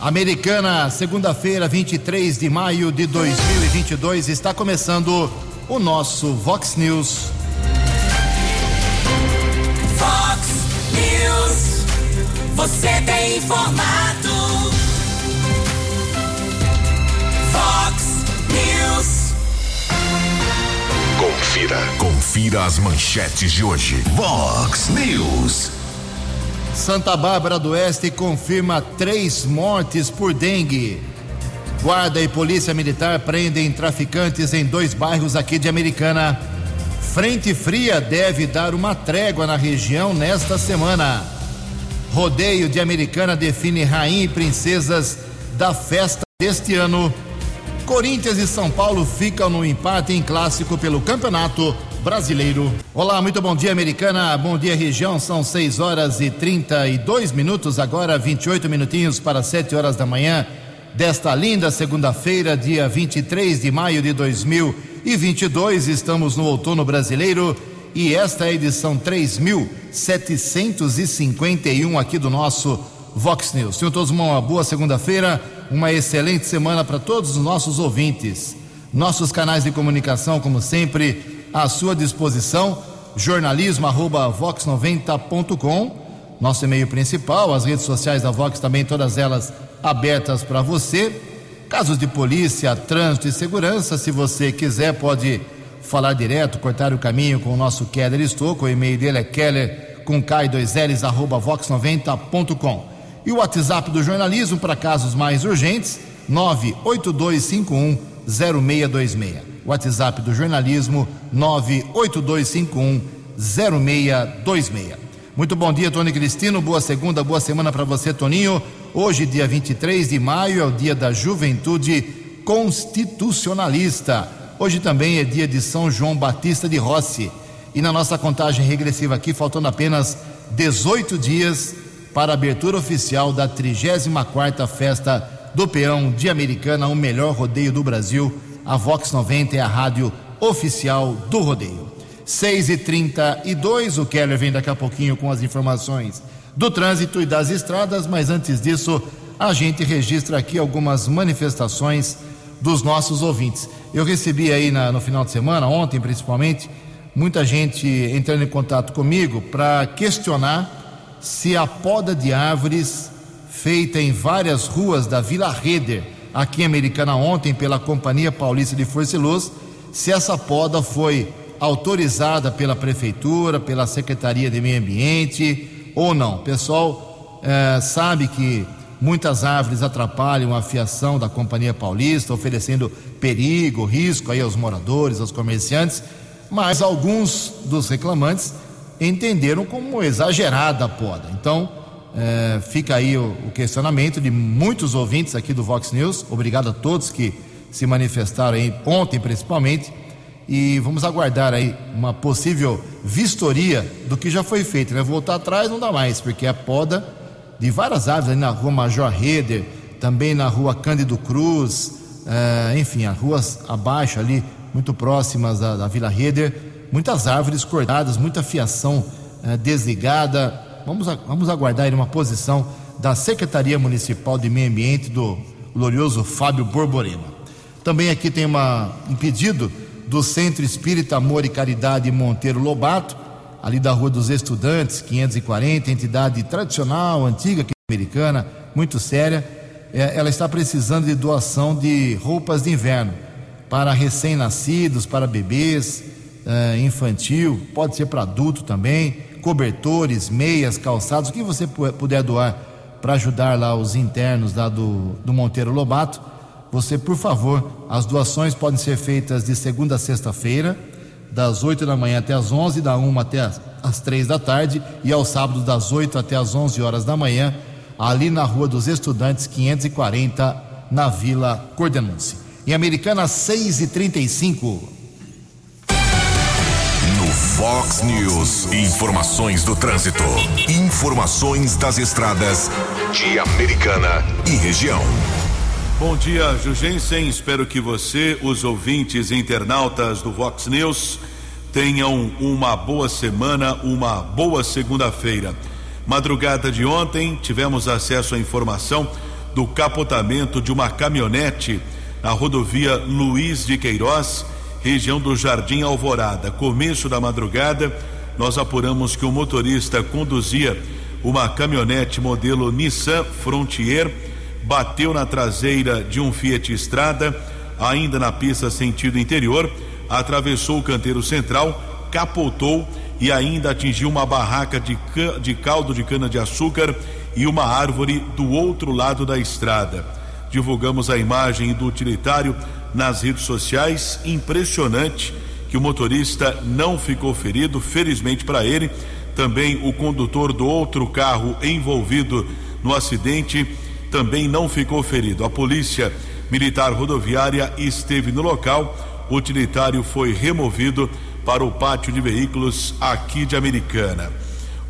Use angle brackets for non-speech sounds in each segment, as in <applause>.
Americana, segunda-feira, 23 de maio de 2022, está começando o nosso Vox News. Vox News, você tem informado. Vox News. Confira, confira as manchetes de hoje. Vox News. Santa Bárbara do Oeste confirma três mortes por dengue. Guarda e Polícia Militar prendem traficantes em dois bairros aqui de Americana. Frente fria deve dar uma trégua na região nesta semana. Rodeio de Americana define rainha e princesas da festa deste ano. Corinthians e São Paulo ficam no empate em clássico pelo Campeonato Brasileiro. Olá, muito bom dia, Americana. Bom dia, região. São 6 horas e 32 minutos, agora 28 minutinhos para 7 horas da manhã desta linda segunda-feira, dia 23 de maio de 2022. Estamos no outono brasileiro e esta é a edição 3751 aqui do nosso Vox News. Tenham todos uma boa segunda-feira, uma excelente semana para todos os nossos ouvintes. Nossos canais de comunicação, como sempre, à sua disposição, jornalismo@vox90.com, nosso e-mail principal, as redes sociais da Vox também todas elas abertas para você. Casos de polícia, trânsito e segurança, se você quiser pode falar direto, cortar o caminho com o nosso Keller Estouco, o e-mail dele é keller com k2ls arroba vox90.com. E o WhatsApp do jornalismo para casos mais urgentes, 98251 0626. WhatsApp do jornalismo 982510626. Muito bom dia, Tony Cristino. Boa segunda, boa semana para você, Toninho. Hoje, dia 23 de maio, é o dia da Juventude Constitucionalista. Hoje também é dia de São João Batista de Rossi. E na nossa contagem regressiva aqui, faltando apenas 18 dias para a abertura oficial da 34ª Festa do Peão de Americana, o melhor rodeio do Brasil a Vox 90 é a rádio oficial do rodeio. 6 e 32 o Keller vem daqui a pouquinho com as informações do trânsito e das estradas, mas antes disso, a gente registra aqui algumas manifestações dos nossos ouvintes. Eu recebi aí na, no final de semana, ontem principalmente, muita gente entrando em contato comigo para questionar se a poda de árvores feita em várias ruas da Vila Reder aqui em Americana ontem pela Companhia Paulista de Força e Luz, se essa poda foi autorizada pela Prefeitura, pela Secretaria de Meio Ambiente ou não. O pessoal é, sabe que muitas árvores atrapalham a fiação da Companhia Paulista, oferecendo perigo, risco aí aos moradores, aos comerciantes, mas alguns dos reclamantes entenderam como exagerada a poda. Então, é, fica aí o, o, questionamento de muitos ouvintes aqui do Vox News. Obrigado a todos que se manifestaram aí ontem, principalmente. E vamos aguardar aí uma possível vistoria do que já foi feito. Né? Voltar atrás não dá mais, porque é poda de várias árvores ali na rua Major Reder, também na rua Cândido Cruz, é, enfim, as ruas abaixo ali, muito próximas da, da Vila Reder, muitas árvores cortadas, muita fiação é, desligada, Vamos, vamos aguardar uma posição da Secretaria Municipal de Meio Ambiente do glorioso Fábio Borborema. Também aqui tem uma, um pedido do Centro Espírita Amor e Caridade Monteiro Lobato, ali da Rua dos Estudantes, 540, entidade tradicional, antiga, americana, muito séria. É, ela está precisando de doação de roupas de inverno para recém-nascidos, para bebês, é, infantil, pode ser para adulto também cobertores, meias, calçados, o que você puder doar para ajudar lá os internos lá do, do Monteiro Lobato, você, por favor, as doações podem ser feitas de segunda a sexta-feira, das 8 da manhã até as 11, da 1 até as, as 3 da tarde, e aos sábados das 8 até as 11 horas da manhã, ali na Rua dos Estudantes, 540, na Vila Cordenúncia. Em Americana, 6 e 35 Fox News. Informações do trânsito. Informações das estradas de Americana e região. Bom dia, Jugensen. Espero que você, os ouvintes internautas do Vox News, tenham uma boa semana, uma boa segunda-feira. Madrugada de ontem, tivemos acesso à informação do capotamento de uma caminhonete na rodovia Luiz de Queiroz, região do Jardim Alvorada. Começo da madrugada, nós apuramos que o motorista conduzia uma caminhonete modelo Nissan Frontier, bateu na traseira de um Fiat Estrada, ainda na pista sentido interior, atravessou o canteiro central, capotou e ainda atingiu uma barraca de, de caldo de cana-de-açúcar e uma árvore do outro lado da estrada. Divulgamos a imagem do utilitário nas redes sociais. Impressionante que o motorista não ficou ferido, felizmente para ele. Também o condutor do outro carro envolvido no acidente também não ficou ferido. A polícia militar rodoviária esteve no local. O utilitário foi removido para o pátio de veículos aqui de Americana.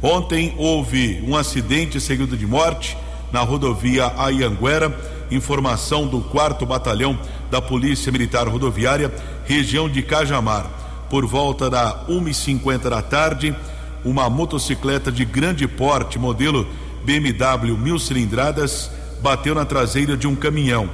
Ontem houve um acidente seguido de morte na rodovia Ayanguera. Informação do 4 Batalhão da Polícia Militar Rodoviária, região de Cajamar. Por volta da 1h50 da tarde, uma motocicleta de grande porte, modelo BMW mil cilindradas, bateu na traseira de um caminhão.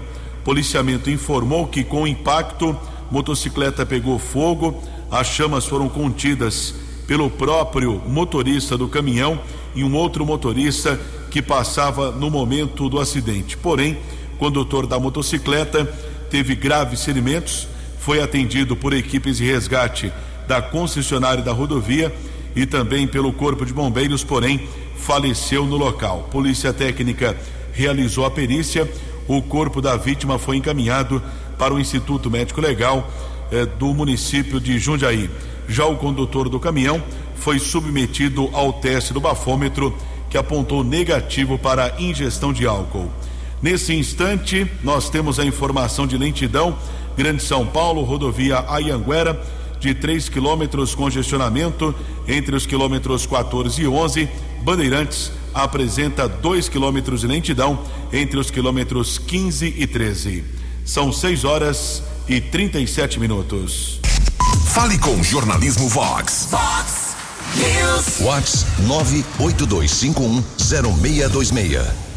Policiamento informou que, com o impacto, motocicleta pegou fogo, as chamas foram contidas pelo próprio motorista do caminhão e um outro motorista que passava no momento do acidente. Porém, condutor da motocicleta teve graves ferimentos, foi atendido por equipes de resgate da concessionária da rodovia e também pelo Corpo de Bombeiros, porém faleceu no local. Polícia Técnica realizou a perícia, o corpo da vítima foi encaminhado para o Instituto Médico Legal eh, do município de Jundiaí. Já o condutor do caminhão foi submetido ao teste do bafômetro, que apontou negativo para ingestão de álcool. Nesse instante, nós temos a informação de lentidão, Grande São Paulo, rodovia Ayanguera, de 3 quilômetros congestionamento entre os quilômetros 14 e 11. Bandeirantes apresenta 2 quilômetros de lentidão entre os quilômetros 15 e 13. São 6 horas e 37 minutos. Fale com Jornalismo Vox. Vox News. Vox 982510626.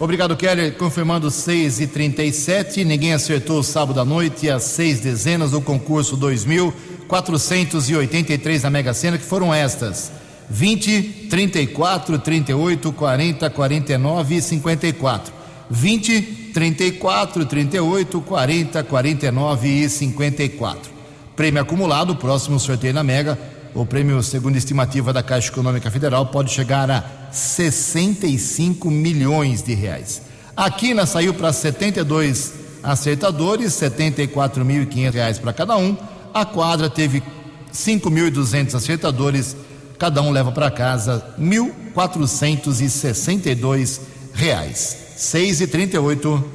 Obrigado, Kelly. Confirmando 6 e 37 Ninguém acertou sábado à noite as seis dezenas do concurso 2483 da Mega Sena, que foram estas: 20, 34, 38, 40, 49 e 54. 20, 34, 38, 40, 49 e 54. Prêmio acumulado, próximo sorteio na Mega, o prêmio, segundo estimativa da Caixa Econômica Federal, pode chegar a 65 milhões de reais. A Quina saiu para 72 acertadores, 74.500 reais para cada um. A quadra teve 5.200 acertadores, cada um leva para casa 1.462 reais. 6 e 38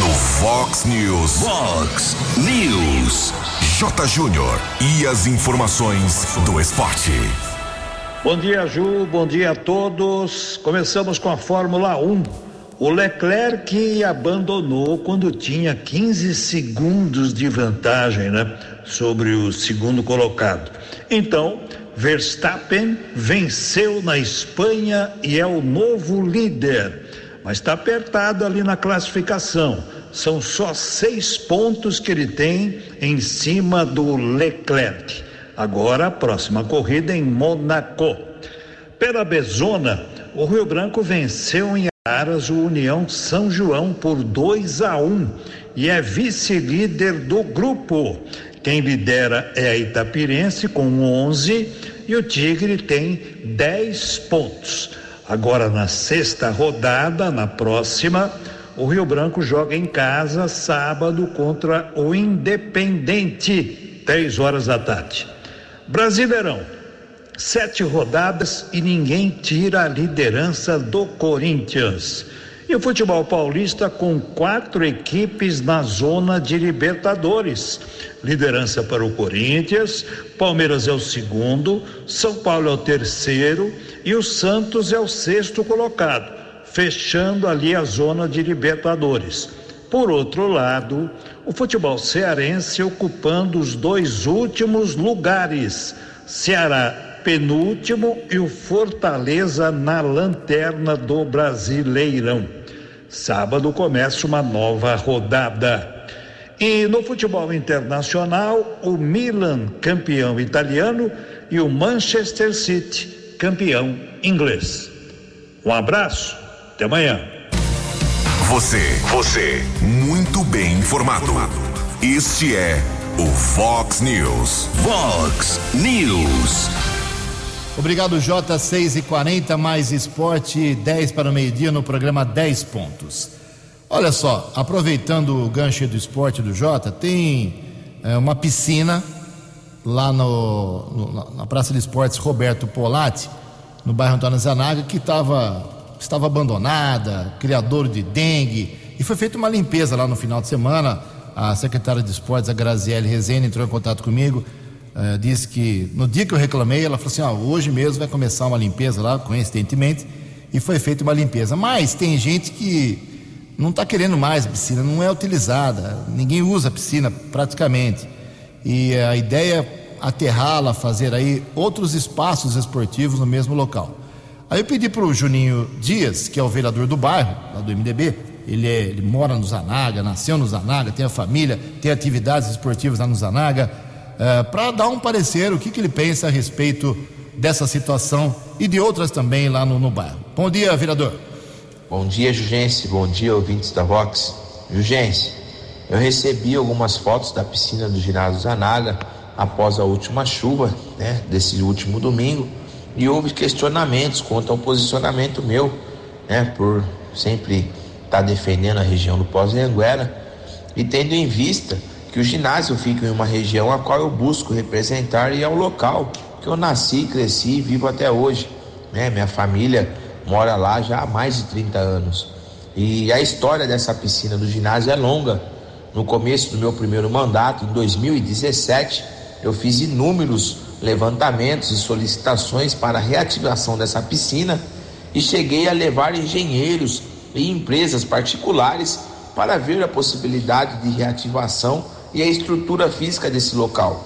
No Fox News. Fox News. J. Júnior. E as informações do esporte. Bom dia, Ju. Bom dia a todos. Começamos com a Fórmula 1. O Leclerc abandonou quando tinha 15 segundos de vantagem, né? Sobre o segundo colocado. Então, Verstappen venceu na Espanha e é o novo líder. Mas está apertado ali na classificação. São só seis pontos que ele tem em cima do Leclerc. Agora a próxima corrida em Monaco. Pela Bezona, o Rio Branco venceu em Aras o União São João por 2 a 1 e é vice-líder do grupo. Quem lidera é a Itapirense com 11 e o Tigre tem 10 pontos. Agora na sexta rodada, na próxima, o Rio Branco joga em casa sábado contra o Independente, 3 horas da tarde. Brasileirão, sete rodadas e ninguém tira a liderança do Corinthians. E o futebol paulista com quatro equipes na zona de Libertadores. Liderança para o Corinthians, Palmeiras é o segundo, São Paulo é o terceiro e o Santos é o sexto colocado, fechando ali a zona de Libertadores. Por outro lado, o futebol cearense ocupando os dois últimos lugares. Ceará penúltimo e o Fortaleza na lanterna do Brasileirão. Sábado começa uma nova rodada. E no futebol internacional, o Milan, campeão italiano, e o Manchester City, campeão inglês. Um abraço, até amanhã. Você, você, muito bem informado. Este é o Fox News. Fox News. Obrigado, J. 6 e 40 mais esporte, 10 para o meio-dia no programa 10 pontos. Olha só, aproveitando o gancho do esporte do Jota, tem é, uma piscina lá no, no, na Praça de Esportes Roberto Polatti, no bairro Antônio Zanaga, que tava, estava abandonada, criador de dengue, e foi feita uma limpeza lá no final de semana. A secretária de Esportes, a Graziele Rezende, entrou em contato comigo, uh, disse que no dia que eu reclamei, ela falou assim: ah, hoje mesmo vai começar uma limpeza lá, coincidentemente, e foi feita uma limpeza. Mas tem gente que não está querendo mais a piscina, não é utilizada, ninguém usa a piscina praticamente. E a ideia aterrá-la, fazer aí outros espaços esportivos no mesmo local. Aí eu pedi para o Juninho Dias, que é o vereador do bairro, lá do MDB, ele, é, ele mora no Zanaga, nasceu no Zanaga, tem a família, tem atividades esportivas lá no Zanaga, uh, para dar um parecer, o que, que ele pensa a respeito dessa situação e de outras também lá no, no bairro. Bom dia, vereador. Bom dia, Jugense. Bom dia, ouvintes da Vox. Jugense, eu recebi algumas fotos da piscina do ginásio Zanaga após a última chuva, né, desse último domingo, e houve questionamentos quanto ao posicionamento meu, né, por sempre estar tá defendendo a região do Pós-Anguera e tendo em vista que o ginásio fica em uma região a qual eu busco representar e é o local que eu nasci, cresci e vivo até hoje, né? Minha família mora lá já há mais de 30 anos. E a história dessa piscina do ginásio é longa. No começo do meu primeiro mandato, em 2017, eu fiz inúmeros levantamentos e solicitações para a reativação dessa piscina e cheguei a levar engenheiros e empresas particulares para ver a possibilidade de reativação e a estrutura física desse local.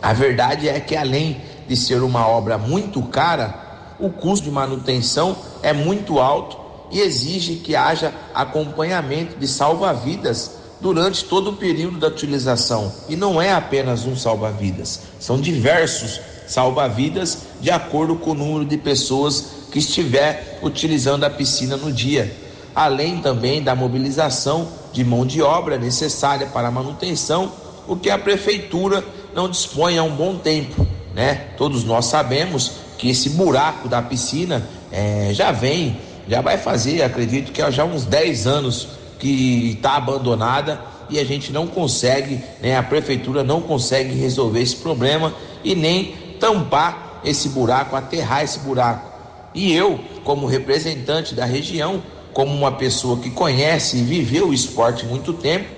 A verdade é que, além de ser uma obra muito cara, o custo de manutenção é muito alto e exige que haja acompanhamento de salva-vidas durante todo o período da utilização. E não é apenas um salva-vidas, são diversos salva-vidas de acordo com o número de pessoas que estiver utilizando a piscina no dia. Além também da mobilização de mão de obra necessária para a manutenção, o que a prefeitura não dispõe há um bom tempo, né? Todos nós sabemos que esse buraco da piscina é, já vem, já vai fazer, acredito que há já uns 10 anos que está abandonada e a gente não consegue, né, a prefeitura não consegue resolver esse problema e nem tampar esse buraco, aterrar esse buraco. E eu, como representante da região, como uma pessoa que conhece e viveu o esporte muito tempo,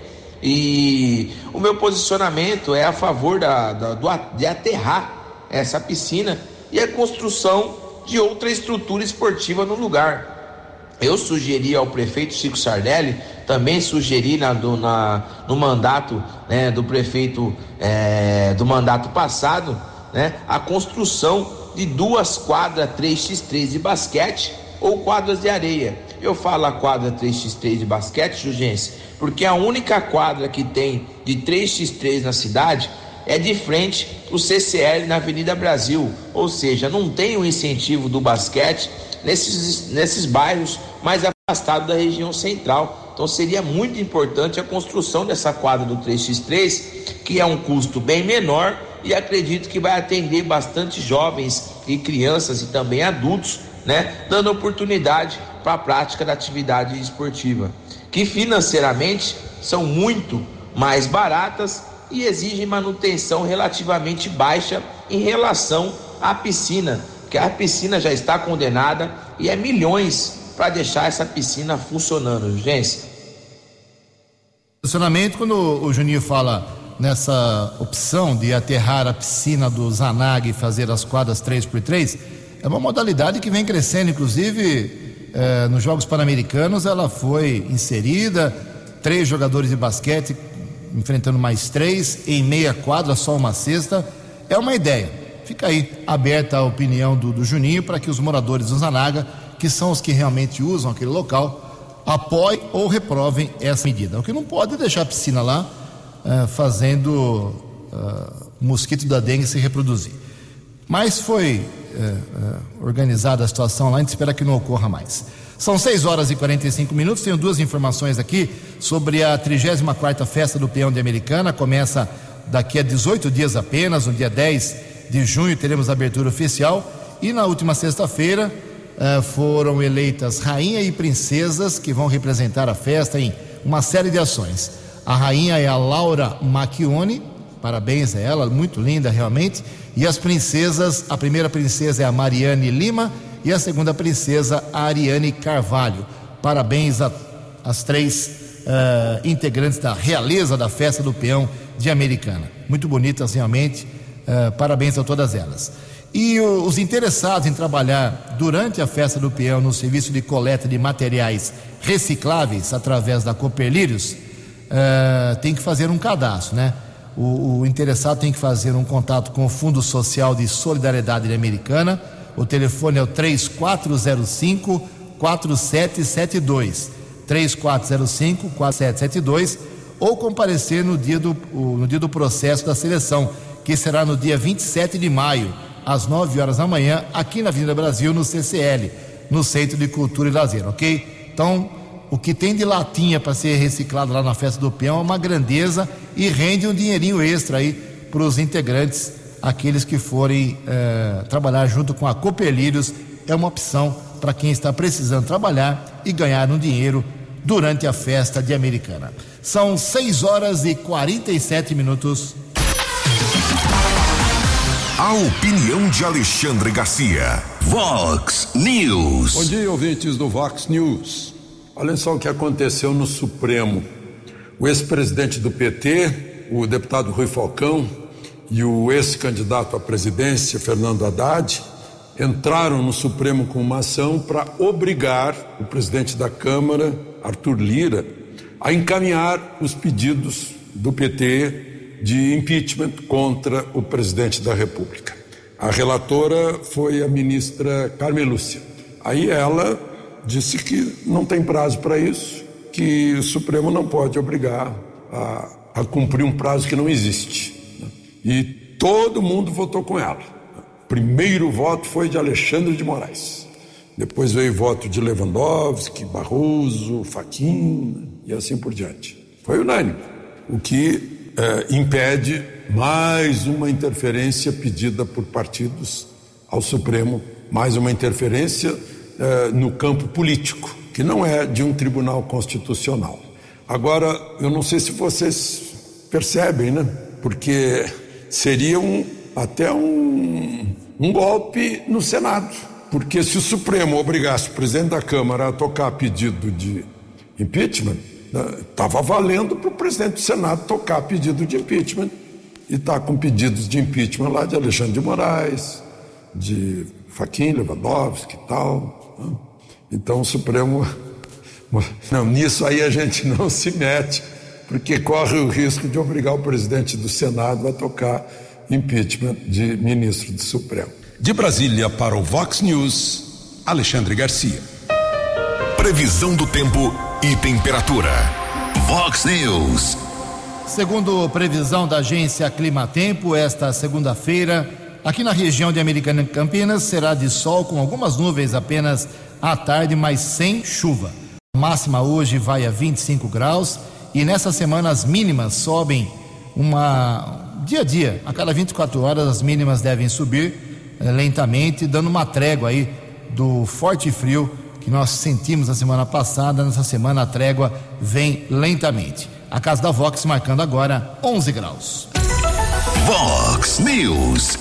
e o meu posicionamento é a favor da, da do, de aterrar essa piscina e a construção de outra estrutura esportiva no lugar. Eu sugeri ao prefeito Chico Sardelli, também sugeri na, do, na, no mandato né, do prefeito é, do mandato passado, né, a construção de duas quadras 3x3 de basquete ou quadras de areia. Eu falo a quadra 3x3 de basquete, Jugense, porque a única quadra que tem de 3x3 na cidade é de frente o CCL na Avenida Brasil, ou seja, não tem o incentivo do basquete nesses, nesses bairros mais afastados da região central. Então seria muito importante a construção dessa quadra do 3x3, que é um custo bem menor e acredito que vai atender bastante jovens e crianças e também adultos, né, dando oportunidade para a prática da atividade esportiva, que financeiramente são muito mais baratas e exigem manutenção relativamente baixa em relação à piscina, que a piscina já está condenada e é milhões para deixar essa piscina funcionando, gente. Funcionamento, quando o Juninho fala nessa opção de aterrar a piscina do Zanag e fazer as quadras 3x3, é uma modalidade que vem crescendo, inclusive eh, nos Jogos Pan-Americanos ela foi inserida, três jogadores de basquete enfrentando mais três, em meia quadra, só uma cesta. É uma ideia. Fica aí aberta a opinião do, do Juninho para que os moradores do Zanaga, que são os que realmente usam aquele local, apoiem ou reprovem essa medida. O que não pode é deixar a piscina lá uh, fazendo uh, o mosquito da dengue se reproduzir. Mas foi uh, organizada a situação lá, a gente espera que não ocorra mais. São 6 horas e 45 minutos. Tenho duas informações aqui sobre a 34 Festa do Peão de Americana. Começa daqui a 18 dias apenas, no dia 10 de junho, teremos a abertura oficial. E na última sexta-feira uh, foram eleitas rainha e princesas que vão representar a festa em uma série de ações. A rainha é a Laura Macchione, parabéns a ela, muito linda realmente. E as princesas, a primeira princesa é a Mariane Lima e a segunda princesa, a Ariane Carvalho. Parabéns às três uh, integrantes da realeza da festa do peão de Americana. Muito bonitas realmente, uh, parabéns a todas elas. E os interessados em trabalhar durante a festa do peão no serviço de coleta de materiais recicláveis através da Cooperlírios, uh, tem que fazer um cadastro, né? O, o interessado tem que fazer um contato com o Fundo Social de Solidariedade Americana o telefone é o 3405 4772. 3405 4772 ou comparecer no dia, do, no dia do processo da seleção, que será no dia 27 de maio, às 9 horas da manhã, aqui na Avenida Brasil, no CCL, no Centro de Cultura e Lazer, ok? Então, o que tem de latinha para ser reciclado lá na festa do peão é uma grandeza e rende um dinheirinho extra aí para os integrantes aqueles que forem é, trabalhar junto com a Copelírios é uma opção para quem está precisando trabalhar e ganhar um dinheiro durante a festa de Americana. São 6 horas e 47 minutos. A opinião de Alexandre Garcia. Vox News. Bom dia, ouvintes do Vox News. Olha só o que aconteceu no Supremo. O ex-presidente do PT, o deputado Rui Falcão, e o ex-candidato à presidência, Fernando Haddad, entraram no Supremo com uma ação para obrigar o presidente da Câmara, Arthur Lira, a encaminhar os pedidos do PT de impeachment contra o presidente da República. A relatora foi a ministra Carmen Lúcia. Aí ela disse que não tem prazo para isso, que o Supremo não pode obrigar a, a cumprir um prazo que não existe. E todo mundo votou com ela. Primeiro voto foi de Alexandre de Moraes. Depois veio voto de Lewandowski, Barroso, Faquin e assim por diante. Foi unânime, o que eh, impede mais uma interferência pedida por partidos ao Supremo, mais uma interferência eh, no campo político, que não é de um tribunal constitucional. Agora, eu não sei se vocês percebem, né? Porque seria um, até um, um golpe no Senado. Porque se o Supremo obrigasse o presidente da Câmara a tocar pedido de impeachment, estava né, valendo para o presidente do Senado tocar pedido de impeachment. E está com pedidos de impeachment lá de Alexandre de Moraes, de Faquim Lewandowski e tal. Né? Então o Supremo. <laughs> Não, nisso aí a gente não se mete porque corre o risco de obrigar o presidente do Senado a tocar impeachment de ministro do Supremo. De Brasília para o Vox News, Alexandre Garcia. Previsão do tempo e temperatura. Vox News. Segundo previsão da agência Climatempo, esta segunda-feira, aqui na região de Americana e Campinas, será de sol com algumas nuvens apenas à tarde, mas sem chuva. A máxima hoje vai a 25 graus e nessa semana as mínimas sobem uma dia a dia, a cada 24 horas as mínimas devem subir eh, lentamente, dando uma trégua aí do forte frio que nós sentimos na semana passada. Nessa semana a trégua vem lentamente. A casa da Vox marcando agora 11 graus. Vox News.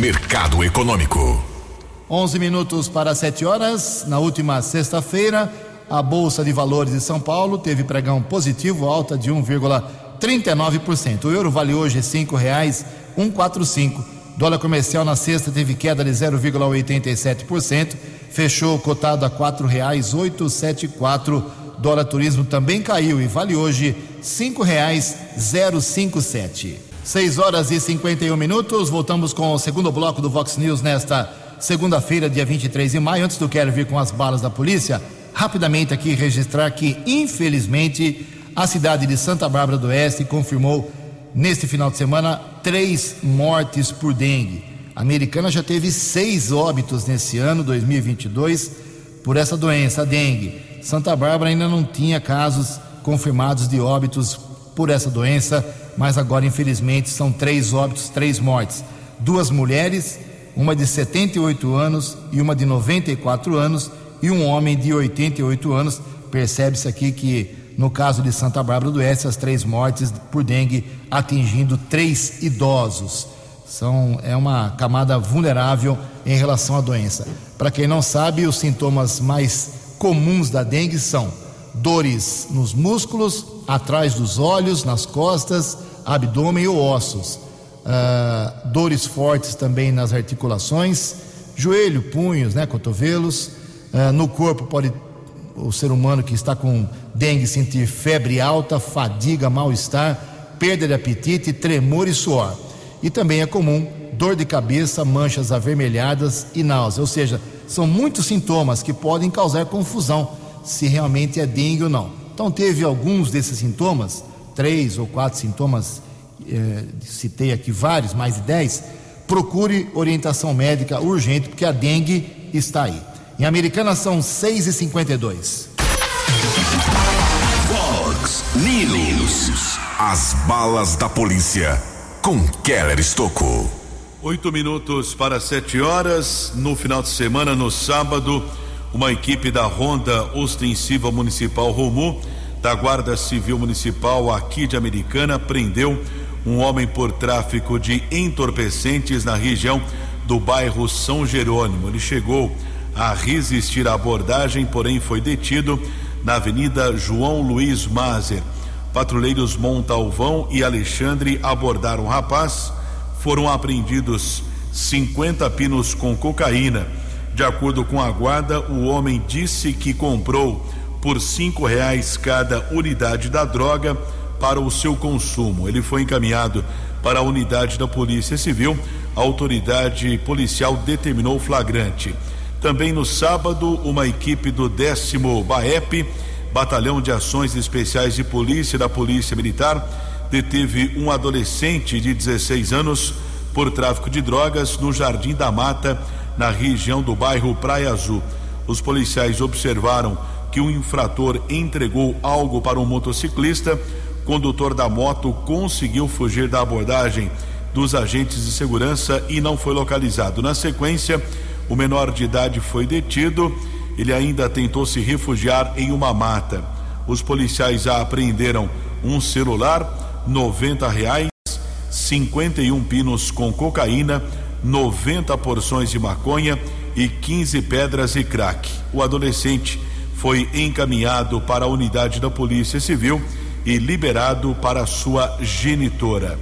Mercado Econômico. 11 minutos para 7 horas. Na última sexta-feira, a Bolsa de Valores de São Paulo teve pregão positivo, alta de 1,39%. O euro vale hoje R$ 5,145. Dólar comercial na sexta teve queda de 0,87%, fechou cotado a R$ 4,874. Dólar turismo também caiu e vale hoje R$ 5,057. 6 horas e 51 minutos. Voltamos com o segundo bloco do Vox News nesta segunda-feira, dia 23 de maio. Antes do quero vir com as balas da polícia, rapidamente aqui registrar que, infelizmente, a cidade de Santa Bárbara do Oeste confirmou neste final de semana três mortes por dengue. A americana já teve seis óbitos nesse ano, 2022, por essa doença, a dengue. Santa Bárbara ainda não tinha casos confirmados de óbitos por essa doença, mas agora, infelizmente, são três óbitos, três mortes. Duas mulheres, uma de 78 anos e uma de 94 anos, e um homem de 88 anos. Percebe-se aqui que, no caso de Santa Bárbara do Oeste, as três mortes por dengue atingindo três idosos. São, é uma camada vulnerável em relação à doença. Para quem não sabe, os sintomas mais comuns da dengue são dores nos músculos, atrás dos olhos, nas costas, abdômen ou ossos, uh, dores fortes também nas articulações, joelho, punhos, né, cotovelos. Uh, no corpo pode o ser humano que está com dengue sentir febre alta, fadiga, mal-estar, perda de apetite, tremor e suor. E também é comum dor de cabeça, manchas avermelhadas e náusea, ou seja, são muitos sintomas que podem causar confusão se realmente é dengue ou não. Então, teve alguns desses sintomas, três ou quatro sintomas, eh, citei aqui vários, mais de dez. Procure orientação médica urgente, porque a dengue está aí. Em Americana são 6 e 52 Fox News. As balas da polícia com Keller Estocou. Oito minutos para sete horas. No final de semana, no sábado, uma equipe da Ronda Ostensiva Municipal Romu, da Guarda Civil Municipal aqui de Americana, prendeu um homem por tráfico de entorpecentes na região do bairro São Jerônimo. Ele chegou a resistir à abordagem, porém foi detido na Avenida João Luiz Mazer. Patrulheiros Montalvão e Alexandre abordaram o rapaz foram apreendidos 50 pinos com cocaína. De acordo com a guarda, o homem disse que comprou por cinco reais cada unidade da droga para o seu consumo. Ele foi encaminhado para a unidade da Polícia Civil. A autoridade policial determinou o flagrante. Também no sábado, uma equipe do décimo BAEP, Batalhão de Ações Especiais de Polícia da Polícia Militar, deteve um adolescente de 16 anos por tráfico de drogas no Jardim da Mata, na região do bairro Praia Azul. Os policiais observaram que o infrator entregou algo para um motociclista. O condutor da moto conseguiu fugir da abordagem dos agentes de segurança e não foi localizado. Na sequência, o menor de idade foi detido. Ele ainda tentou se refugiar em uma mata. Os policiais já apreenderam um celular, 90 reais, 51 pinos com cocaína, 90 porções de maconha e 15 pedras e crack. O adolescente foi encaminhado para a unidade da Polícia Civil e liberado para sua genitora.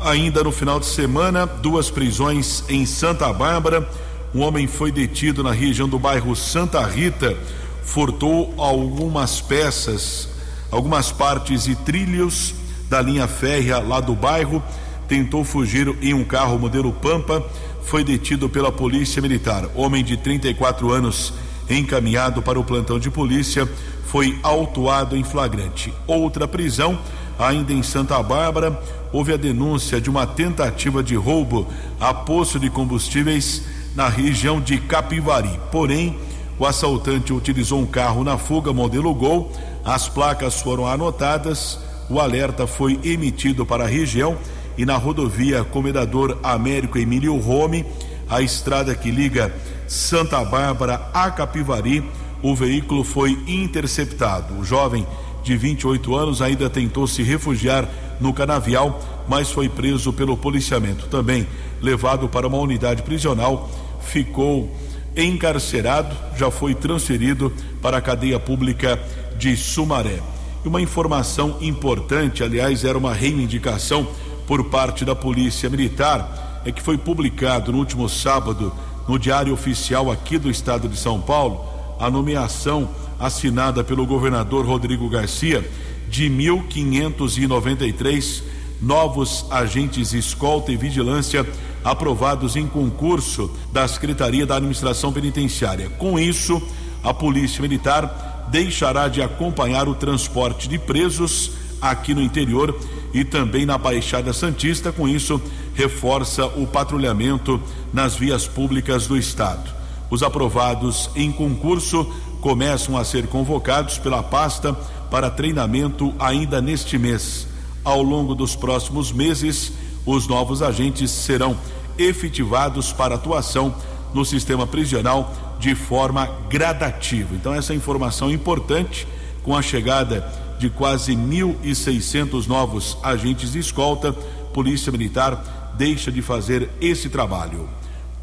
Ainda no final de semana, duas prisões em Santa Bárbara. Um homem foi detido na região do bairro Santa Rita, furtou algumas peças, algumas partes e trilhos da linha férrea lá do bairro, tentou fugir em um carro modelo Pampa, foi detido pela Polícia Militar. Homem de 34 anos, encaminhado para o plantão de polícia, foi autuado em flagrante. Outra prisão, ainda em Santa Bárbara, houve a denúncia de uma tentativa de roubo a poço de combustíveis na região de Capivari. Porém, o assaltante utilizou um carro na fuga modelo Gol, as placas foram anotadas o alerta foi emitido para a região e na rodovia Comendador Américo Emílio Rome, a estrada que liga Santa Bárbara a Capivari, o veículo foi interceptado. O jovem de 28 anos ainda tentou se refugiar no canavial, mas foi preso pelo policiamento. Também levado para uma unidade prisional, ficou encarcerado, já foi transferido para a cadeia pública de Sumaré. E uma informação importante, aliás, era uma reivindicação por parte da Polícia Militar, é que foi publicado no último sábado no Diário Oficial aqui do Estado de São Paulo a nomeação assinada pelo governador Rodrigo Garcia de 1.593 novos agentes escolta e vigilância aprovados em concurso da Secretaria da Administração Penitenciária. Com isso, a Polícia Militar deixará de acompanhar o transporte de presos aqui no interior e também na Baixada Santista. Com isso, reforça o patrulhamento nas vias públicas do estado. Os aprovados em concurso começam a ser convocados pela pasta para treinamento ainda neste mês. Ao longo dos próximos meses, os novos agentes serão efetivados para atuação no sistema prisional de forma gradativa. Então, essa informação importante com a chegada de quase 1.600 novos agentes de escolta, Polícia Militar deixa de fazer esse trabalho.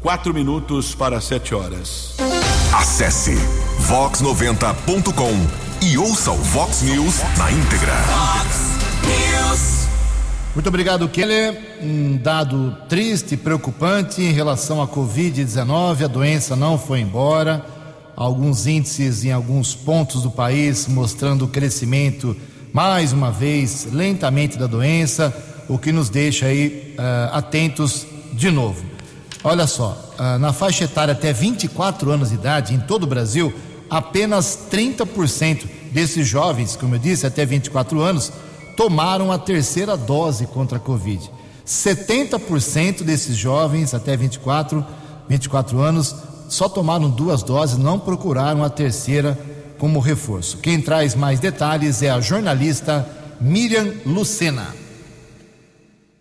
Quatro minutos para sete horas. Acesse vox90.com e ouça o Vox News na íntegra. Vox. Muito obrigado, Keller. Um dado triste, preocupante em relação à Covid-19. A doença não foi embora. Alguns índices em alguns pontos do país mostrando o crescimento, mais uma vez, lentamente da doença, o que nos deixa aí uh, atentos de novo. Olha só, uh, na faixa etária até 24 anos de idade, em todo o Brasil, apenas 30% desses jovens, como eu disse, até 24 anos, tomaram a terceira dose contra a Covid. 70% desses jovens até 24, 24 anos só tomaram duas doses, não procuraram a terceira como reforço. Quem traz mais detalhes é a jornalista Miriam Lucena.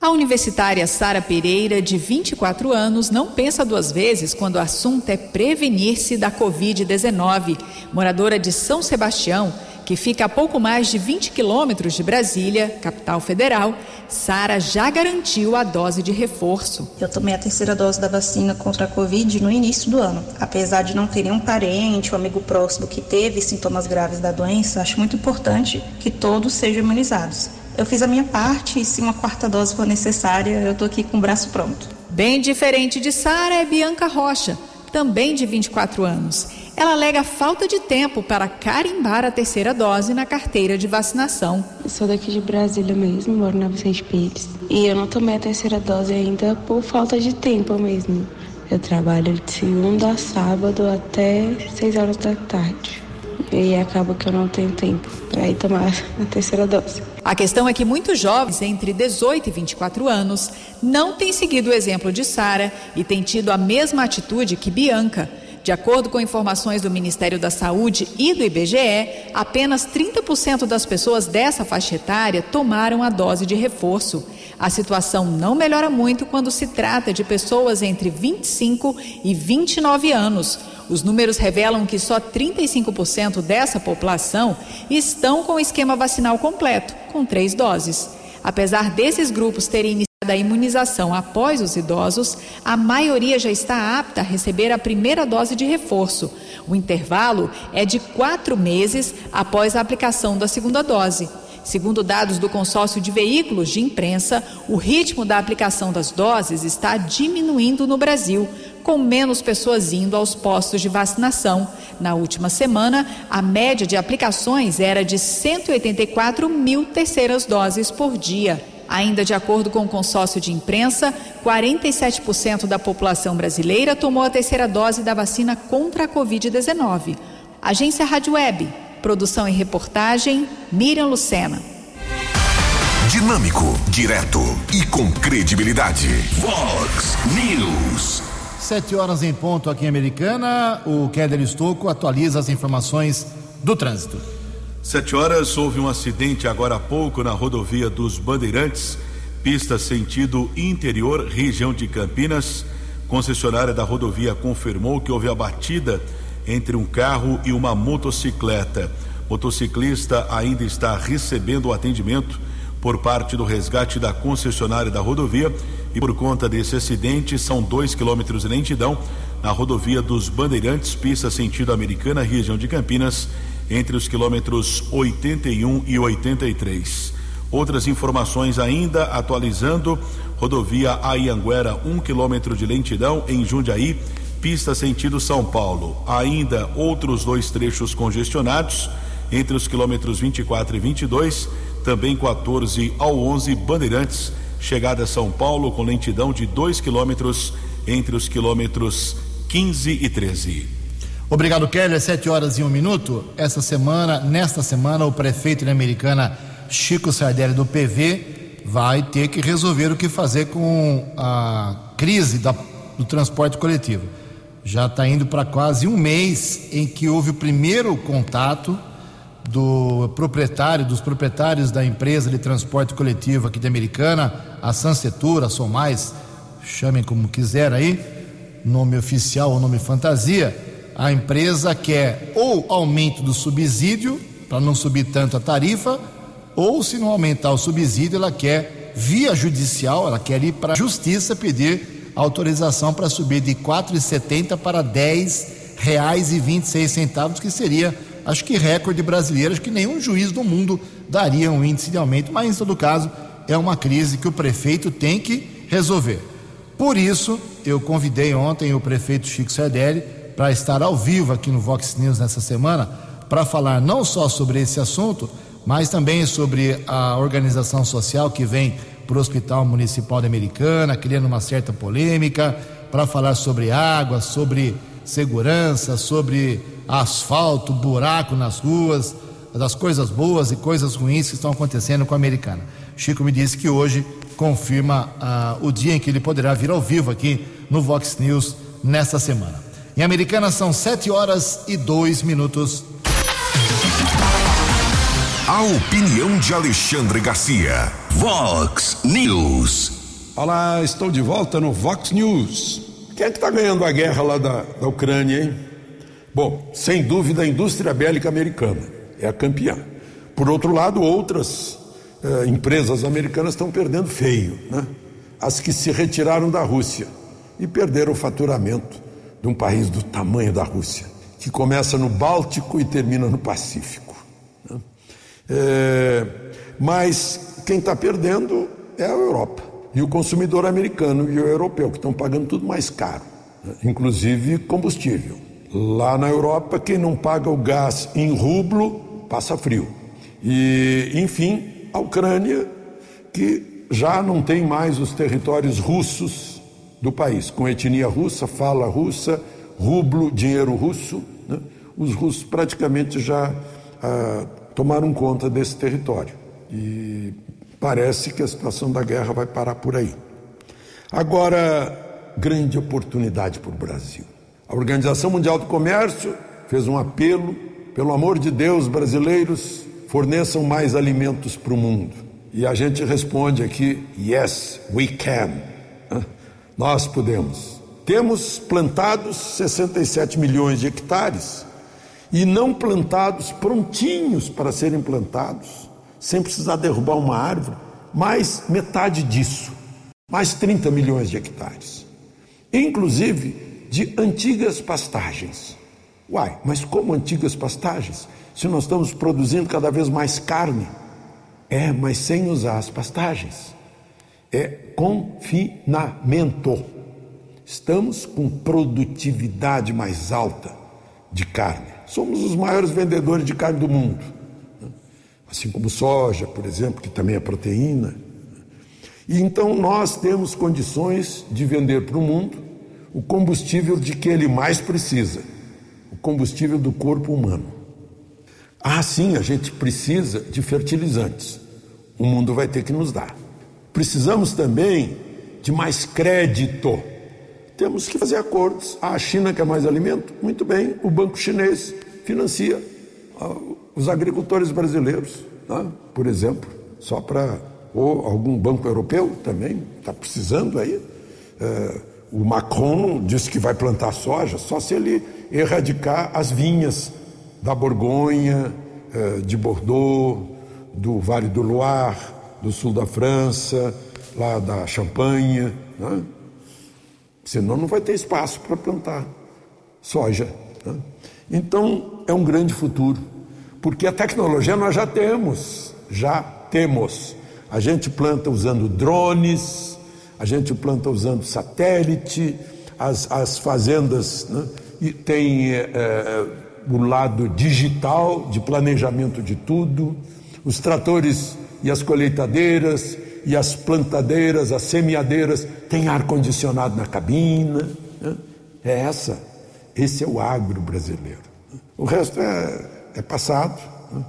A universitária Sara Pereira, de 24 anos, não pensa duas vezes quando o assunto é prevenir-se da Covid-19. Moradora de São Sebastião, que fica a pouco mais de 20 quilômetros de Brasília, capital federal, Sara já garantiu a dose de reforço. Eu tomei a terceira dose da vacina contra a Covid no início do ano. Apesar de não ter nenhum parente ou amigo próximo que teve sintomas graves da doença, acho muito importante que todos sejam imunizados. Eu fiz a minha parte e se uma quarta dose for necessária, eu estou aqui com o braço pronto. Bem diferente de Sara é Bianca Rocha, também de 24 anos. Ela alega falta de tempo para carimbar a terceira dose na carteira de vacinação. Eu sou daqui de Brasília mesmo, moro na Vicente Pires. E eu não tomei a terceira dose ainda por falta de tempo mesmo. Eu trabalho de segunda a sábado até 6 horas da tarde. E acaba que eu não tenho tempo para ir tomar a terceira dose. A questão é que muitos jovens entre 18 e 24 anos não têm seguido o exemplo de Sara e têm tido a mesma atitude que Bianca de acordo com informações do Ministério da Saúde e do IBGE, apenas 30% das pessoas dessa faixa etária tomaram a dose de reforço. A situação não melhora muito quando se trata de pessoas entre 25 e 29 anos. Os números revelam que só 35% dessa população estão com o esquema vacinal completo, com três doses. Apesar desses grupos terem da imunização após os idosos, a maioria já está apta a receber a primeira dose de reforço. O intervalo é de quatro meses após a aplicação da segunda dose. Segundo dados do consórcio de veículos de imprensa, o ritmo da aplicação das doses está diminuindo no Brasil, com menos pessoas indo aos postos de vacinação. Na última semana, a média de aplicações era de 184 mil terceiras doses por dia. Ainda de acordo com o consórcio de imprensa, 47% da população brasileira tomou a terceira dose da vacina contra a Covid-19. Agência Rádio Web, produção e reportagem, Miriam Lucena. Dinâmico, direto e com credibilidade. Vox News. Sete horas em ponto aqui em Americana. O Keller Estocco atualiza as informações do trânsito. Sete horas, houve um acidente agora há pouco na rodovia dos Bandeirantes, pista sentido interior, região de Campinas. Concessionária da rodovia confirmou que houve a batida entre um carro e uma motocicleta. Motociclista ainda está recebendo o atendimento por parte do resgate da concessionária da rodovia e por conta desse acidente são dois quilômetros de lentidão na rodovia dos Bandeirantes, pista sentido americana, região de Campinas entre os quilômetros 81 e 83. Outras informações ainda atualizando: rodovia Aianguera, um quilômetro de lentidão em Jundiaí, pista sentido São Paulo. Ainda outros dois trechos congestionados entre os quilômetros 24 e 22, também 14 ao 11 Bandeirantes, chegada a São Paulo com lentidão de 2 quilômetros entre os quilômetros 15 e 13. Obrigado, Kelly. Sete horas e um minuto. Essa semana, nesta semana, o prefeito de Americana, Chico Sardelli, do PV, vai ter que resolver o que fazer com a crise da, do transporte coletivo. Já está indo para quase um mês em que houve o primeiro contato do proprietário, dos proprietários da empresa de transporte coletivo aqui de Americana, a Sansetura, a Somais, chamem como quiser aí, nome oficial ou nome fantasia, a empresa quer ou aumento do subsídio, para não subir tanto a tarifa, ou se não aumentar o subsídio, ela quer, via judicial, ela quer ir para a justiça pedir autorização para subir de R$ 4,70 para R$ 10,26, que seria acho que recorde brasileiro, acho que nenhum juiz do mundo daria um índice de aumento, mas em todo caso é uma crise que o prefeito tem que resolver. Por isso, eu convidei ontem o prefeito Chico Sardelli para estar ao vivo aqui no Vox News nessa semana para falar não só sobre esse assunto, mas também sobre a organização social que vem para o Hospital Municipal de Americana, criando uma certa polêmica, para falar sobre água, sobre segurança, sobre asfalto, buraco nas ruas, das coisas boas e coisas ruins que estão acontecendo com a americana. Chico me disse que hoje confirma ah, o dia em que ele poderá vir ao vivo aqui no Vox News nesta semana. Em Americana são 7 horas e 2 minutos. A opinião de Alexandre Garcia. Vox News. Olá, estou de volta no Vox News. Quem é que está ganhando a guerra lá da, da Ucrânia, hein? Bom, sem dúvida a indústria bélica americana é a campeã. Por outro lado, outras eh, empresas americanas estão perdendo feio, né? As que se retiraram da Rússia e perderam o faturamento de um país do tamanho da Rússia, que começa no Báltico e termina no Pacífico. Né? É, mas quem está perdendo é a Europa e o consumidor americano e o europeu, que estão pagando tudo mais caro, né? inclusive combustível. Lá na Europa, quem não paga o gás em rublo passa frio. E, enfim, a Ucrânia, que já não tem mais os territórios russos do país, com etnia russa, fala russa, rublo, dinheiro russo. Né? Os russos praticamente já ah, tomaram conta desse território. E parece que a situação da guerra vai parar por aí. Agora, grande oportunidade para o Brasil. A Organização Mundial do Comércio fez um apelo: pelo amor de Deus, brasileiros, forneçam mais alimentos para o mundo. E a gente responde aqui: yes, we can. Nós podemos. Temos plantados 67 milhões de hectares e não plantados, prontinhos para serem plantados, sem precisar derrubar uma árvore, mais metade disso, mais 30 milhões de hectares. Inclusive, de antigas pastagens. Uai, mas como antigas pastagens? Se nós estamos produzindo cada vez mais carne. É, mas sem usar as pastagens. É confinamento. Estamos com produtividade mais alta de carne. Somos os maiores vendedores de carne do mundo. Assim como soja, por exemplo, que também é proteína. E então nós temos condições de vender para o mundo o combustível de que ele mais precisa, o combustível do corpo humano. Ah, sim, a gente precisa de fertilizantes. O mundo vai ter que nos dar. Precisamos também de mais crédito. Temos que fazer acordos. Ah, a China quer mais alimento? Muito bem, o Banco Chinês financia ah, os agricultores brasileiros, né? por exemplo, só para. Ou algum banco europeu também está precisando aí. É, o Macron disse que vai plantar soja só se ele erradicar as vinhas da Borgonha, eh, de Bordeaux, do Vale do Loire, do sul da França, lá da Champagne. Né? Senão não vai ter espaço para plantar soja. Né? Então é um grande futuro, porque a tecnologia nós já temos, já temos. A gente planta usando drones, a gente planta usando satélite, as, as fazendas né, e tem é, o lado digital de planejamento de tudo, os tratores e as colheitadeiras e as plantadeiras, as semeadeiras têm ar condicionado na cabina, né? é essa Esse é o agro brasileiro. O resto é, é passado. Né?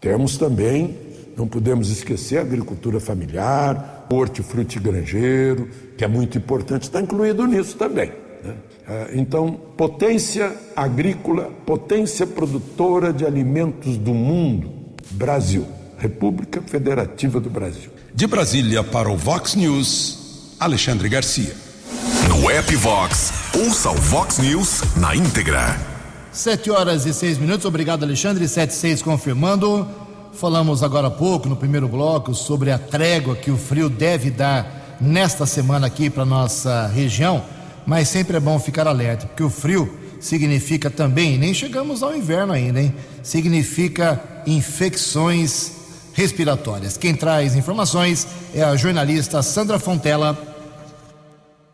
Temos também, não podemos esquecer, a agricultura familiar, hortifruti granjeiro, que é muito importante, está incluído nisso também. Né? É, então, potência agrícola, potência produtora de alimentos do mundo, Brasil, República Federativa do Brasil. De Brasília para o Vox News, Alexandre Garcia. No app Vox, ouça o Vox News na íntegra. Sete horas e seis minutos, obrigado Alexandre, sete seis confirmando. Falamos agora há pouco, no primeiro bloco, sobre a trégua que o frio deve dar nesta semana aqui para nossa região, mas sempre é bom ficar alerta, porque o frio significa também, nem chegamos ao inverno ainda, hein? Significa infecções respiratórias. Quem traz informações é a jornalista Sandra Fontela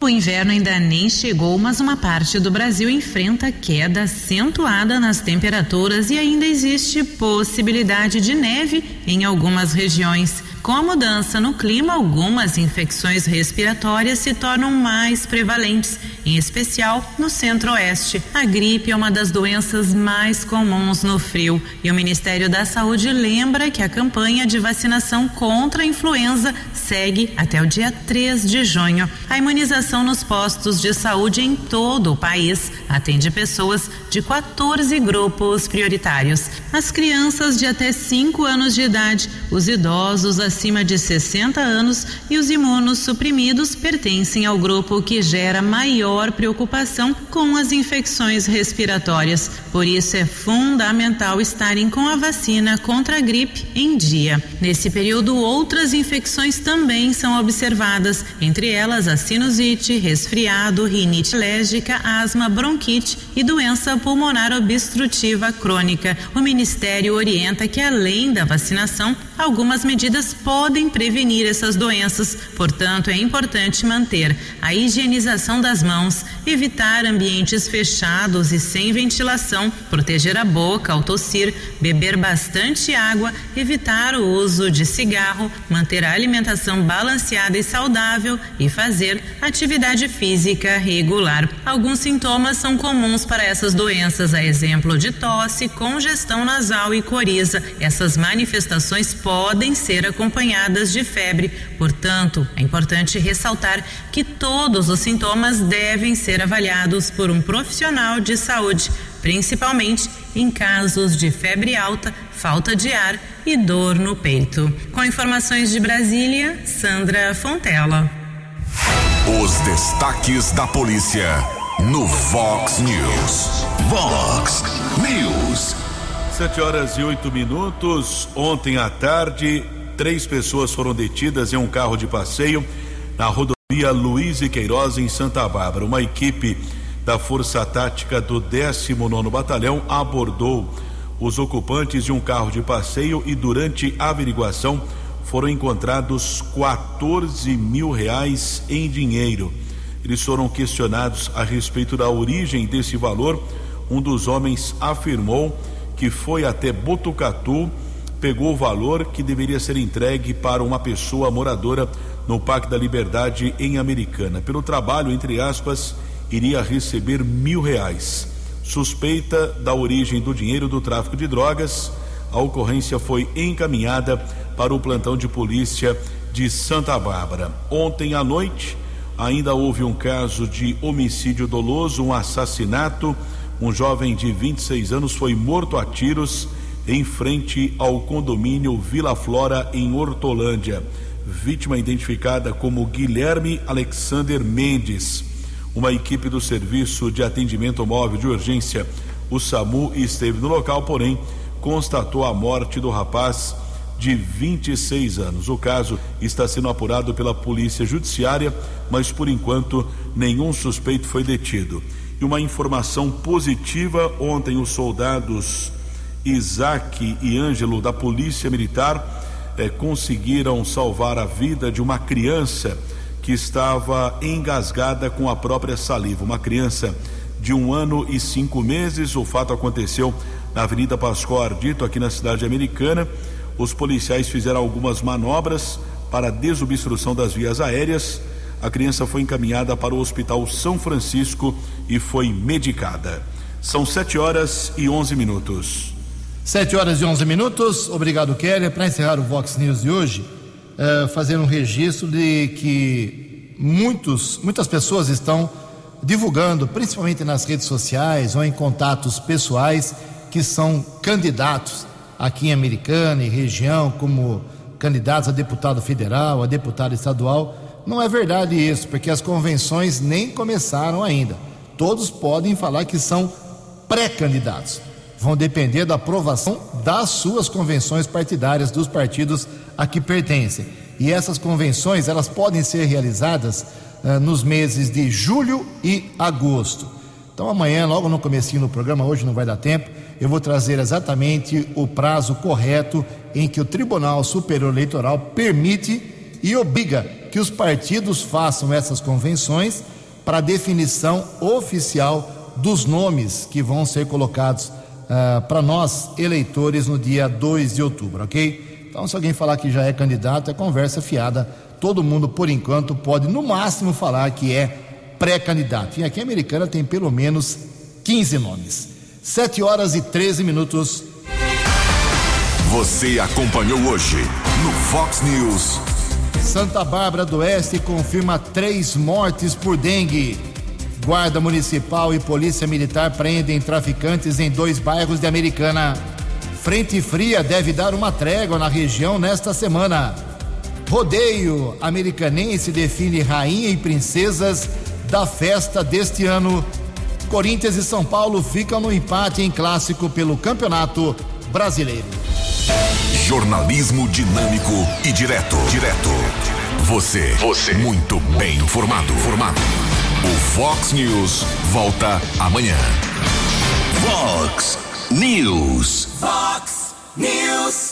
o inverno ainda nem chegou, mas uma parte do Brasil enfrenta queda acentuada nas temperaturas e ainda existe possibilidade de neve em algumas regiões. Com a mudança no clima, algumas infecções respiratórias se tornam mais prevalentes, em especial no centro-oeste. A gripe é uma das doenças mais comuns no frio e o Ministério da Saúde lembra que a campanha de vacinação contra a influenza segue até o dia 3 de junho. A imunização nos postos de saúde em todo o país atende pessoas de 14 grupos prioritários. As crianças de até 5 anos de idade, os idosos acima acima de 60 anos e os imunossuprimidos pertencem ao grupo que gera maior preocupação com as infecções respiratórias. Por isso é fundamental estarem com a vacina contra a gripe em dia. Nesse período, outras infecções também são observadas, entre elas a sinusite, resfriado, rinite alérgica, asma, bronquite e doença pulmonar obstrutiva crônica. O Ministério orienta que, além da vacinação, algumas medidas podem prevenir essas doenças. Portanto, é importante manter a higienização das mãos, evitar ambientes fechados e sem ventilação, proteger a boca ao tossir, beber bastante água, evitar o uso de cigarro, manter a alimentação balanceada e saudável e fazer atividade física regular. Alguns sintomas são comuns para essas doenças, a exemplo de tosse, congestão nasal e coriza. Essas manifestações podem ser acompanhadas de febre. Portanto, é importante ressaltar que todos os sintomas devem ser avaliados por um profissional de saúde, principalmente em casos de febre alta, falta de ar e dor no peito. Com informações de Brasília, Sandra Fontela. Os destaques da polícia no Vox News. Vox News. Sete horas e oito minutos. Ontem à tarde, três pessoas foram detidas em um carro de passeio na rodovia Luiz e Queiroz, em Santa Bárbara. Uma equipe da Força Tática do 19 Batalhão abordou os ocupantes de um carro de passeio e, durante a averiguação, foram encontrados 14 mil reais em dinheiro. Eles foram questionados a respeito da origem desse valor. Um dos homens afirmou que foi até Botucatu, pegou o valor que deveria ser entregue para uma pessoa moradora no Parque da Liberdade em Americana. Pelo trabalho, entre aspas, iria receber mil reais. Suspeita da origem do dinheiro do tráfico de drogas. A ocorrência foi encaminhada para o plantão de polícia de Santa Bárbara. Ontem à noite, ainda houve um caso de homicídio doloso, um assassinato um jovem de 26 anos foi morto a tiros em frente ao condomínio Vila Flora, em Hortolândia. Vítima identificada como Guilherme Alexander Mendes. Uma equipe do Serviço de Atendimento Móvel de Urgência, o SAMU, esteve no local, porém, constatou a morte do rapaz de 26 anos. O caso está sendo apurado pela Polícia Judiciária, mas por enquanto nenhum suspeito foi detido. E uma informação positiva: ontem os soldados Isaac e Ângelo da Polícia Militar eh, conseguiram salvar a vida de uma criança que estava engasgada com a própria saliva. Uma criança de um ano e cinco meses. O fato aconteceu na Avenida Pascoal Ardito, aqui na cidade americana. Os policiais fizeram algumas manobras para desobstrução das vias aéreas A criança foi encaminhada para o Hospital São Francisco e foi medicada. São 7 horas e 11 minutos. 7 horas e 11 minutos. Obrigado, Kelly. Para encerrar o Vox News de hoje, uh, fazer um registro de que muitos, muitas pessoas estão divulgando, principalmente nas redes sociais ou em contatos pessoais, que são candidatos aqui em Americana e região, como candidatos a deputado federal, a deputado estadual. Não é verdade isso, porque as convenções nem começaram ainda. Todos podem falar que são pré-candidatos. Vão depender da aprovação das suas convenções partidárias dos partidos a que pertencem. E essas convenções, elas podem ser realizadas uh, nos meses de julho e agosto. Então amanhã, logo no comecinho do programa, hoje não vai dar tempo, eu vou trazer exatamente o prazo correto em que o Tribunal Superior Eleitoral permite e obriga que os partidos façam essas convenções para definição oficial dos nomes que vão ser colocados uh, para nós, eleitores, no dia 2 de outubro, ok? Então, se alguém falar que já é candidato, é conversa fiada. Todo mundo, por enquanto, pode no máximo falar que é pré-candidato. E aqui em Americana tem pelo menos 15 nomes. 7 horas e 13 minutos. Você acompanhou hoje no Fox News. Santa Bárbara do Oeste confirma três mortes por dengue. Guarda Municipal e Polícia Militar prendem traficantes em dois bairros de Americana. Frente fria deve dar uma trégua na região nesta semana. Rodeio americanense define rainha e princesas da festa deste ano. Corinthians e São Paulo ficam no empate em clássico pelo Campeonato Brasileiro. Jornalismo dinâmico e direto. Direto. Você. Você. Muito bem informado. Formado. O Fox News volta amanhã. Fox News. Fox News.